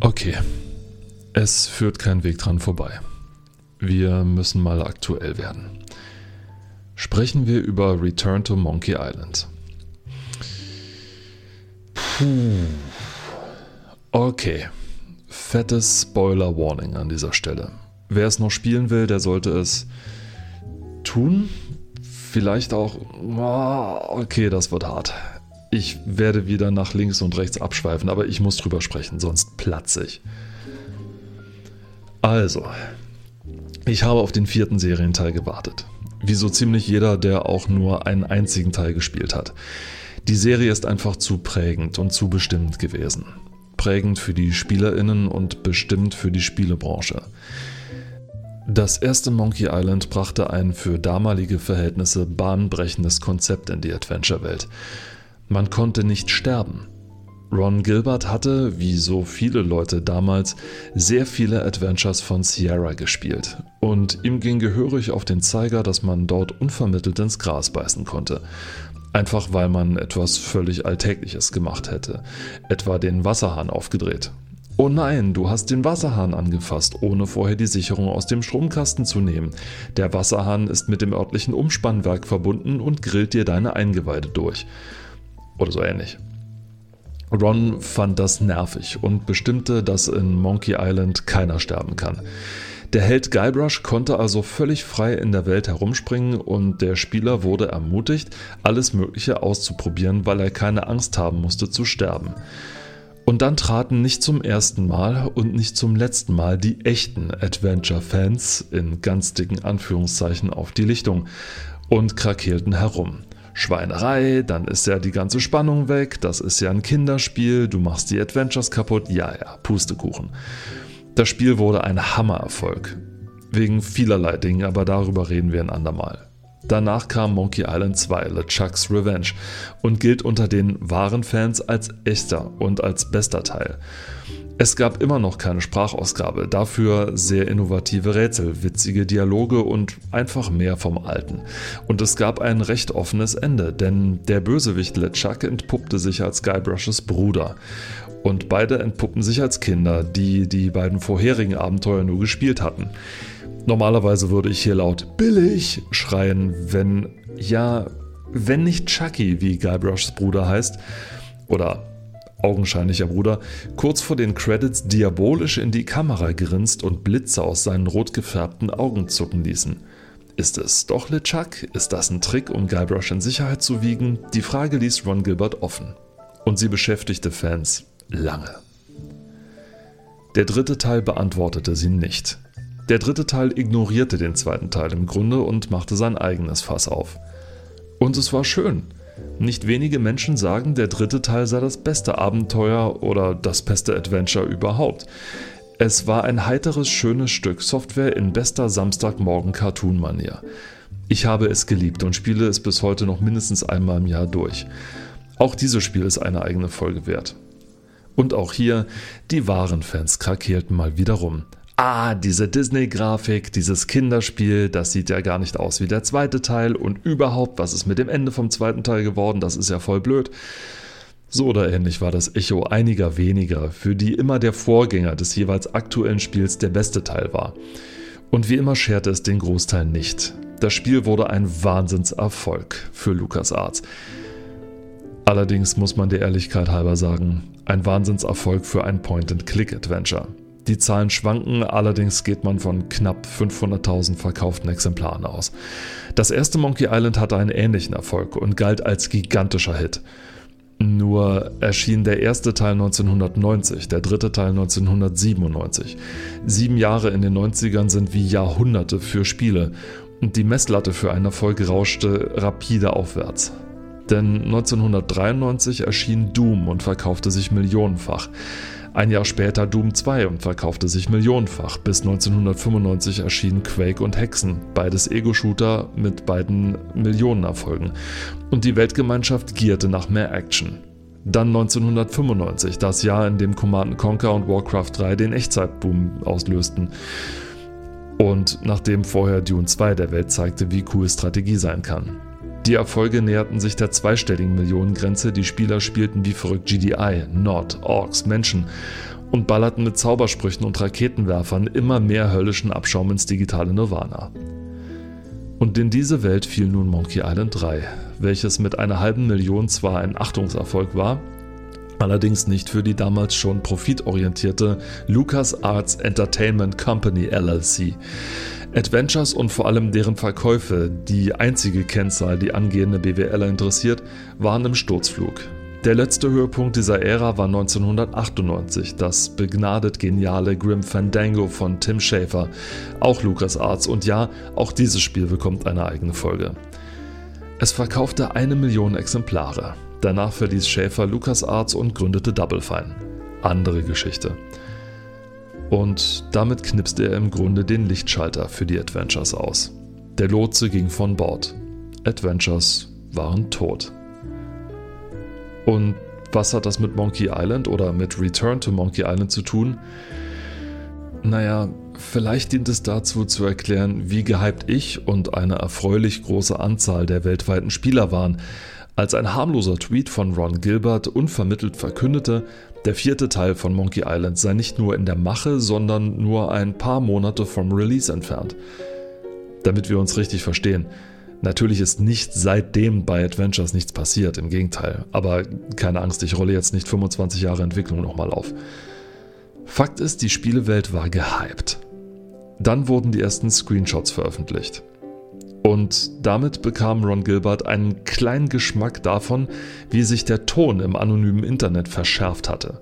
Okay, es führt kein Weg dran vorbei. Wir müssen mal aktuell werden. Sprechen wir über Return to Monkey Island. Puh. Okay, fettes Spoiler Warning an dieser Stelle. Wer es noch spielen will, der sollte es tun. Vielleicht auch. Oh, okay, das wird hart. Ich werde wieder nach links und rechts abschweifen, aber ich muss drüber sprechen, sonst platze ich. Also, ich habe auf den vierten Serienteil gewartet. Wie so ziemlich jeder, der auch nur einen einzigen Teil gespielt hat. Die Serie ist einfach zu prägend und zu bestimmend gewesen. Prägend für die SpielerInnen und bestimmt für die Spielebranche. Das erste Monkey Island brachte ein für damalige Verhältnisse bahnbrechendes Konzept in die Adventure-Welt. Man konnte nicht sterben. Ron Gilbert hatte, wie so viele Leute damals, sehr viele Adventures von Sierra gespielt und ihm ging gehörig auf den Zeiger, dass man dort unvermittelt ins Gras beißen konnte. Einfach weil man etwas völlig Alltägliches gemacht hätte, etwa den Wasserhahn aufgedreht. Oh nein, du hast den Wasserhahn angefasst, ohne vorher die Sicherung aus dem Stromkasten zu nehmen. Der Wasserhahn ist mit dem örtlichen Umspannwerk verbunden und grillt dir deine Eingeweide durch. Oder so ähnlich. Ron fand das nervig und bestimmte, dass in Monkey Island keiner sterben kann. Der Held Guybrush konnte also völlig frei in der Welt herumspringen und der Spieler wurde ermutigt, alles Mögliche auszuprobieren, weil er keine Angst haben musste zu sterben. Und dann traten nicht zum ersten Mal und nicht zum letzten Mal die echten Adventure-Fans in ganz dicken Anführungszeichen auf die Lichtung und krakelten herum. Schweinerei, dann ist ja die ganze Spannung weg, das ist ja ein Kinderspiel, du machst die Adventures kaputt, ja, ja, Pustekuchen. Das Spiel wurde ein Hammererfolg. Wegen vielerlei Dingen, aber darüber reden wir ein andermal. Danach kam Monkey Island 2, LeChuck's Revenge und gilt unter den wahren Fans als echter und als bester Teil. Es gab immer noch keine Sprachausgabe, dafür sehr innovative Rätsel, witzige Dialoge und einfach mehr vom Alten. Und es gab ein recht offenes Ende, denn der Bösewicht LeChuck entpuppte sich als Guybrushes Bruder. Und beide entpuppen sich als Kinder, die die beiden vorherigen Abenteuer nur gespielt hatten. Normalerweise würde ich hier laut billig schreien, wenn, ja, wenn nicht Chucky, wie Guybrushs Bruder heißt, oder augenscheinlicher Bruder, kurz vor den Credits diabolisch in die Kamera grinst und Blitze aus seinen rot gefärbten Augen zucken ließen. Ist es doch LeChuck? Ist das ein Trick, um Guybrush in Sicherheit zu wiegen? Die Frage ließ Ron Gilbert offen. Und sie beschäftigte Fans lange. Der dritte Teil beantwortete sie nicht. Der dritte Teil ignorierte den zweiten Teil im Grunde und machte sein eigenes Fass auf. Und es war schön. Nicht wenige Menschen sagen, der dritte Teil sei das beste Abenteuer oder das beste Adventure überhaupt. Es war ein heiteres, schönes Stück Software in bester Samstagmorgen-Cartoon-Manier. Ich habe es geliebt und spiele es bis heute noch mindestens einmal im Jahr durch. Auch dieses Spiel ist eine eigene Folge wert. Und auch hier, die wahren Fans krakelten mal wieder rum ah, diese Disney-Grafik, dieses Kinderspiel, das sieht ja gar nicht aus wie der zweite Teil und überhaupt, was ist mit dem Ende vom zweiten Teil geworden, das ist ja voll blöd. So oder ähnlich war das Echo einiger weniger, für die immer der Vorgänger des jeweils aktuellen Spiels der beste Teil war. Und wie immer scherte es den Großteil nicht. Das Spiel wurde ein Wahnsinnserfolg für LucasArts. Allerdings muss man der Ehrlichkeit halber sagen, ein Wahnsinnserfolg für ein Point-and-Click-Adventure. Die Zahlen schwanken, allerdings geht man von knapp 500.000 verkauften Exemplaren aus. Das erste Monkey Island hatte einen ähnlichen Erfolg und galt als gigantischer Hit. Nur erschien der erste Teil 1990, der dritte Teil 1997. Sieben Jahre in den 90ern sind wie Jahrhunderte für Spiele und die Messlatte für einen Erfolg rauschte rapide aufwärts. Denn 1993 erschien Doom und verkaufte sich millionenfach. Ein Jahr später Doom 2 und verkaufte sich millionenfach. Bis 1995 erschienen Quake und Hexen, beides Ego-Shooter mit beiden Millionenerfolgen. Und die Weltgemeinschaft gierte nach mehr Action. Dann 1995, das Jahr, in dem Command Conquer und Warcraft 3 den Echtzeitboom auslösten. Und nachdem vorher Dune 2 der Welt zeigte, wie cool Strategie sein kann. Die Erfolge näherten sich der zweistelligen Millionengrenze, die Spieler spielten wie verrückt GDI, Nord, Orks, Menschen und ballerten mit Zaubersprüchen und Raketenwerfern immer mehr höllischen Abschaum ins digitale Nirvana. Und in diese Welt fiel nun Monkey Island 3, welches mit einer halben Million zwar ein Achtungserfolg war, allerdings nicht für die damals schon profitorientierte LucasArts Entertainment Company LLC. Adventures und vor allem deren Verkäufe, die einzige Kennzahl, die angehende BWLer interessiert, waren im Sturzflug. Der letzte Höhepunkt dieser Ära war 1998, das begnadet geniale Grim Fandango von Tim Schafer, auch LucasArts und ja, auch dieses Spiel bekommt eine eigene Folge. Es verkaufte eine Million Exemplare. Danach verließ Schafer LucasArts und gründete Double Fine. Andere Geschichte. Und damit knipste er im Grunde den Lichtschalter für die Adventures aus. Der Lotse ging von Bord. Adventures waren tot. Und was hat das mit Monkey Island oder mit Return to Monkey Island zu tun? Naja, vielleicht dient es dazu zu erklären, wie gehypt ich und eine erfreulich große Anzahl der weltweiten Spieler waren, als ein harmloser Tweet von Ron Gilbert unvermittelt verkündete, der vierte Teil von Monkey Island sei nicht nur in der Mache, sondern nur ein paar Monate vom Release entfernt. Damit wir uns richtig verstehen, Natürlich ist nicht seitdem bei Adventures nichts passiert, im Gegenteil. Aber keine Angst, ich rolle jetzt nicht 25 Jahre Entwicklung nochmal auf. Fakt ist, die Spielewelt war gehypt. Dann wurden die ersten Screenshots veröffentlicht. Und damit bekam Ron Gilbert einen kleinen Geschmack davon, wie sich der Ton im anonymen Internet verschärft hatte.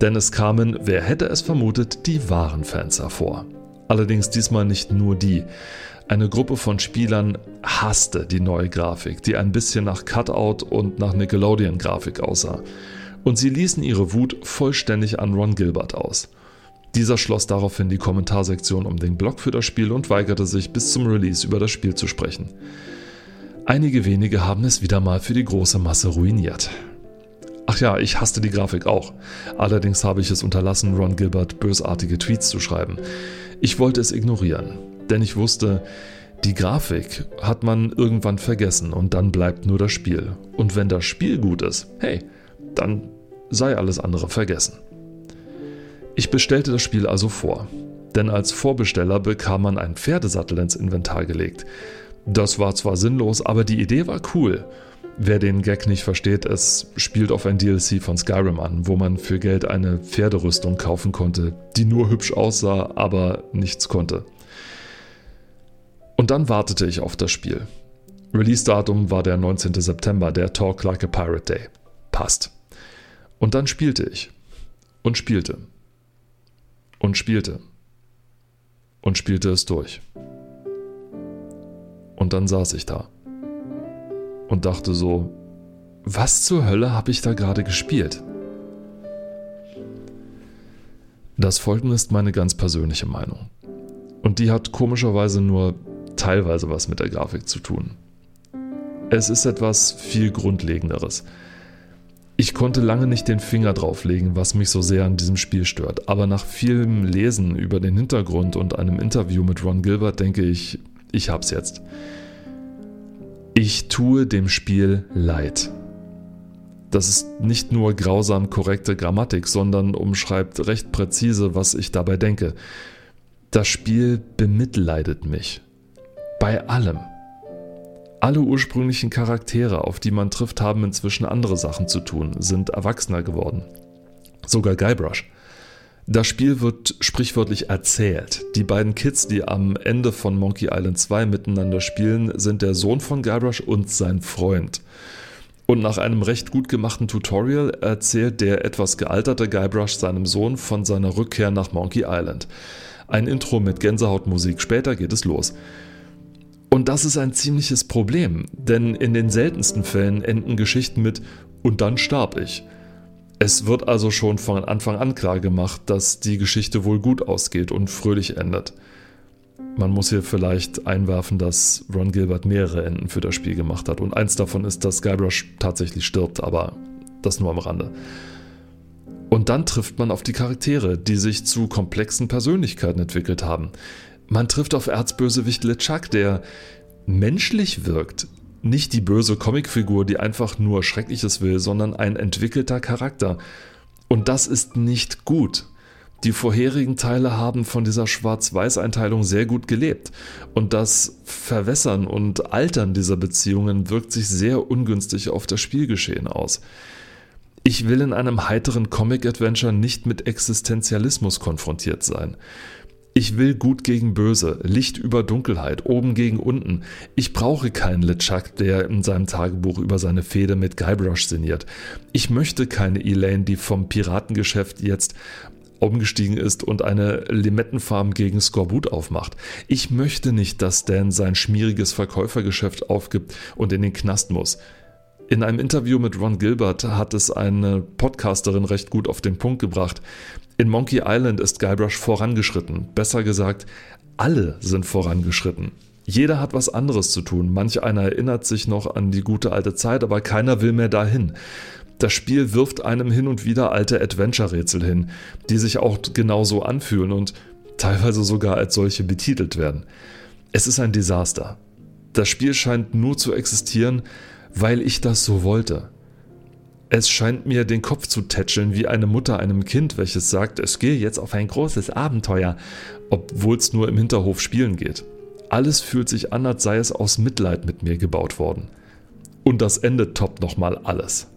Denn es kamen, wer hätte es vermutet, die wahren Fans hervor. Allerdings diesmal nicht nur die. Eine Gruppe von Spielern hasste die neue Grafik, die ein bisschen nach Cutout und nach Nickelodeon-Grafik aussah. Und sie ließen ihre Wut vollständig an Ron Gilbert aus. Dieser schloss daraufhin die Kommentarsektion um den Blog für das Spiel und weigerte sich bis zum Release über das Spiel zu sprechen. Einige wenige haben es wieder mal für die große Masse ruiniert. Ach ja, ich hasste die Grafik auch. Allerdings habe ich es unterlassen, Ron Gilbert bösartige Tweets zu schreiben. Ich wollte es ignorieren denn ich wusste, die Grafik hat man irgendwann vergessen und dann bleibt nur das Spiel. Und wenn das Spiel gut ist, hey, dann sei alles andere vergessen. Ich bestellte das Spiel also vor, denn als Vorbesteller bekam man einen Pferdesattel ins Inventar gelegt. Das war zwar sinnlos, aber die Idee war cool. Wer den Gag nicht versteht, es spielt auf ein DLC von Skyrim an, wo man für Geld eine Pferderüstung kaufen konnte, die nur hübsch aussah, aber nichts konnte. Und dann wartete ich auf das Spiel. Release-Datum war der 19. September, der Talk Like a Pirate Day. Passt. Und dann spielte ich. Und spielte. Und spielte. Und spielte es durch. Und dann saß ich da. Und dachte so, was zur Hölle habe ich da gerade gespielt? Das folgende ist meine ganz persönliche Meinung. Und die hat komischerweise nur teilweise was mit der Grafik zu tun. Es ist etwas viel Grundlegenderes. Ich konnte lange nicht den Finger drauflegen, was mich so sehr an diesem Spiel stört, aber nach vielem Lesen über den Hintergrund und einem Interview mit Ron Gilbert denke ich, ich hab's jetzt. Ich tue dem Spiel leid. Das ist nicht nur grausam korrekte Grammatik, sondern umschreibt recht präzise, was ich dabei denke. Das Spiel bemitleidet mich. Bei allem. Alle ursprünglichen Charaktere, auf die man trifft, haben inzwischen andere Sachen zu tun, sind erwachsener geworden. Sogar Guybrush. Das Spiel wird sprichwörtlich erzählt. Die beiden Kids, die am Ende von Monkey Island 2 miteinander spielen, sind der Sohn von Guybrush und sein Freund. Und nach einem recht gut gemachten Tutorial erzählt der etwas gealterte Guybrush seinem Sohn von seiner Rückkehr nach Monkey Island. Ein Intro mit Gänsehautmusik, später geht es los. Und das ist ein ziemliches Problem, denn in den seltensten Fällen enden Geschichten mit und dann starb ich. Es wird also schon von Anfang an klar gemacht, dass die Geschichte wohl gut ausgeht und fröhlich endet. Man muss hier vielleicht einwerfen, dass Ron Gilbert mehrere Enden für das Spiel gemacht hat und eins davon ist, dass Guybrush tatsächlich stirbt, aber das nur am Rande. Und dann trifft man auf die Charaktere, die sich zu komplexen Persönlichkeiten entwickelt haben. Man trifft auf Erzbösewicht LeChuck, der menschlich wirkt, nicht die böse Comicfigur, die einfach nur Schreckliches will, sondern ein entwickelter Charakter. Und das ist nicht gut. Die vorherigen Teile haben von dieser Schwarz-Weiß-Einteilung sehr gut gelebt. Und das Verwässern und Altern dieser Beziehungen wirkt sich sehr ungünstig auf das Spielgeschehen aus. Ich will in einem heiteren Comic-Adventure nicht mit Existenzialismus konfrontiert sein. Ich will gut gegen böse, Licht über Dunkelheit, oben gegen unten. Ich brauche keinen LeChuck, der in seinem Tagebuch über seine Fehde mit Guybrush sinniert. Ich möchte keine Elaine, die vom Piratengeschäft jetzt umgestiegen ist und eine Limettenfarm gegen Skorbut aufmacht. Ich möchte nicht, dass Dan sein schmieriges Verkäufergeschäft aufgibt und in den Knast muss. In einem Interview mit Ron Gilbert hat es eine Podcasterin recht gut auf den Punkt gebracht. In Monkey Island ist Guybrush vorangeschritten. Besser gesagt, alle sind vorangeschritten. Jeder hat was anderes zu tun. Manch einer erinnert sich noch an die gute alte Zeit, aber keiner will mehr dahin. Das Spiel wirft einem hin und wieder alte Adventure-Rätsel hin, die sich auch genauso anfühlen und teilweise sogar als solche betitelt werden. Es ist ein Desaster. Das Spiel scheint nur zu existieren, weil ich das so wollte. Es scheint mir den Kopf zu tätscheln wie eine Mutter einem Kind, welches sagt, es gehe jetzt auf ein großes Abenteuer, obwohl es nur im Hinterhof spielen geht. Alles fühlt sich an, als sei es aus Mitleid mit mir gebaut worden. Und das Ende toppt nochmal alles.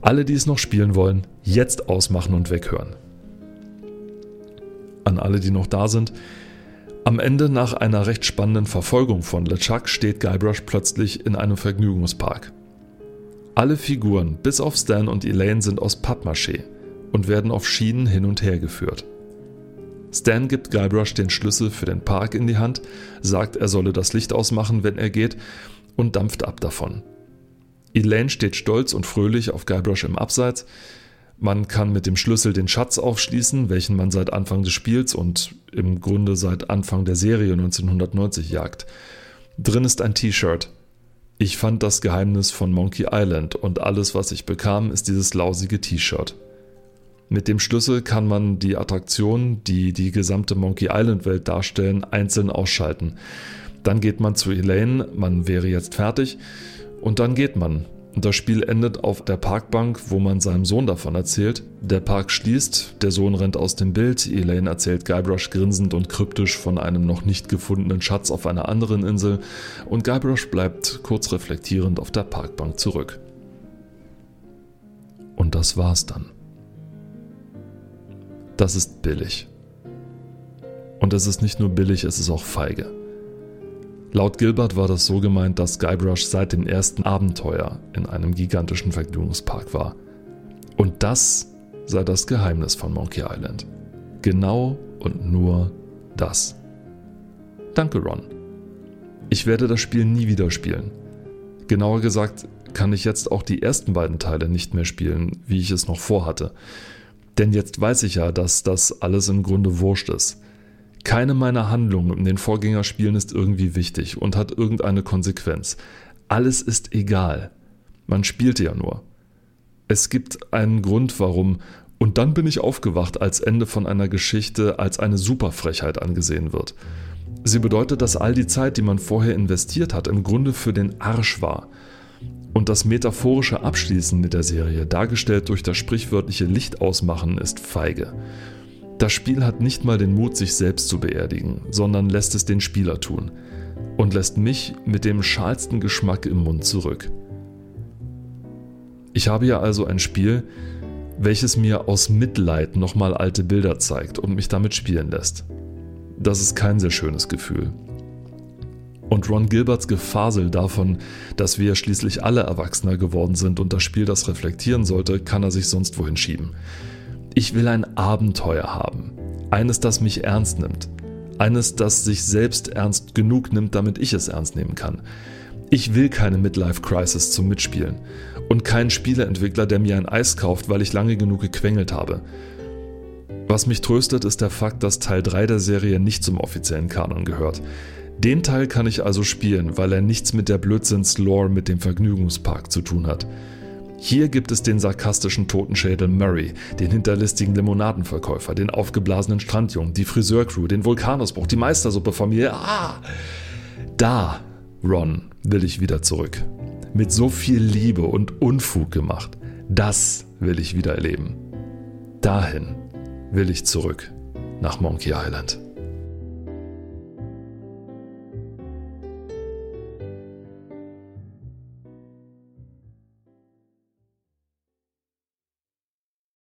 Alle, die es noch spielen wollen, jetzt ausmachen und weghören. An alle, die noch da sind, am Ende nach einer recht spannenden Verfolgung von LeChuck steht Guybrush plötzlich in einem Vergnügungspark. Alle Figuren, bis auf Stan und Elaine, sind aus Pappmaché und werden auf Schienen hin und her geführt. Stan gibt Guybrush den Schlüssel für den Park in die Hand, sagt, er solle das Licht ausmachen, wenn er geht, und dampft ab davon. Elaine steht stolz und fröhlich auf Guybrush im Abseits. Man kann mit dem Schlüssel den Schatz aufschließen, welchen man seit Anfang des Spiels und im Grunde seit Anfang der Serie 1990 jagt. Drin ist ein T-Shirt. Ich fand das Geheimnis von Monkey Island und alles, was ich bekam, ist dieses lausige T-Shirt. Mit dem Schlüssel kann man die Attraktionen, die die gesamte Monkey Island Welt darstellen, einzeln ausschalten. Dann geht man zu Elaine, man wäre jetzt fertig, und dann geht man. Und das Spiel endet auf der Parkbank, wo man seinem Sohn davon erzählt. Der Park schließt, der Sohn rennt aus dem Bild, Elaine erzählt Guybrush grinsend und kryptisch von einem noch nicht gefundenen Schatz auf einer anderen Insel und Guybrush bleibt kurz reflektierend auf der Parkbank zurück. Und das war's dann. Das ist billig. Und es ist nicht nur billig, es ist auch feige. Laut Gilbert war das so gemeint, dass Guybrush seit dem ersten Abenteuer in einem gigantischen Vergnügungspark war. Und das sei das Geheimnis von Monkey Island. Genau und nur das. Danke, Ron. Ich werde das Spiel nie wieder spielen. Genauer gesagt kann ich jetzt auch die ersten beiden Teile nicht mehr spielen, wie ich es noch vorhatte. Denn jetzt weiß ich ja, dass das alles im Grunde wurscht ist. Keine meiner Handlungen in den Vorgängerspielen ist irgendwie wichtig und hat irgendeine Konsequenz. Alles ist egal. Man spielte ja nur. Es gibt einen Grund, warum und dann bin ich aufgewacht als Ende von einer Geschichte als eine Superfrechheit angesehen wird. Sie bedeutet, dass all die Zeit, die man vorher investiert hat, im Grunde für den Arsch war. Und das metaphorische Abschließen mit der Serie, dargestellt durch das sprichwörtliche Licht ausmachen, ist feige. Das Spiel hat nicht mal den Mut, sich selbst zu beerdigen, sondern lässt es den Spieler tun und lässt mich mit dem schalsten Geschmack im Mund zurück. Ich habe ja also ein Spiel, welches mir aus Mitleid nochmal alte Bilder zeigt und mich damit spielen lässt. Das ist kein sehr schönes Gefühl. Und Ron Gilberts Gefasel davon, dass wir schließlich alle Erwachsener geworden sind und das Spiel das reflektieren sollte, kann er sich sonst wohin schieben. Ich will ein Abenteuer haben. Eines, das mich ernst nimmt. Eines, das sich selbst ernst genug nimmt, damit ich es ernst nehmen kann. Ich will keine Midlife Crisis zum Mitspielen. Und keinen Spieleentwickler, der mir ein Eis kauft, weil ich lange genug gequengelt habe. Was mich tröstet, ist der Fakt, dass Teil 3 der Serie nicht zum offiziellen Kanon gehört. Den Teil kann ich also spielen, weil er nichts mit der Blödsinns-Lore mit dem Vergnügungspark zu tun hat. Hier gibt es den sarkastischen Totenschädel Murray, den hinterlistigen Limonadenverkäufer, den aufgeblasenen Strandjungen, die Friseurcrew, den Vulkanausbruch, die Meistersuppefamilie. Ah! Da, Ron, will ich wieder zurück. Mit so viel Liebe und Unfug gemacht. Das will ich wieder erleben. Dahin will ich zurück nach Monkey Island.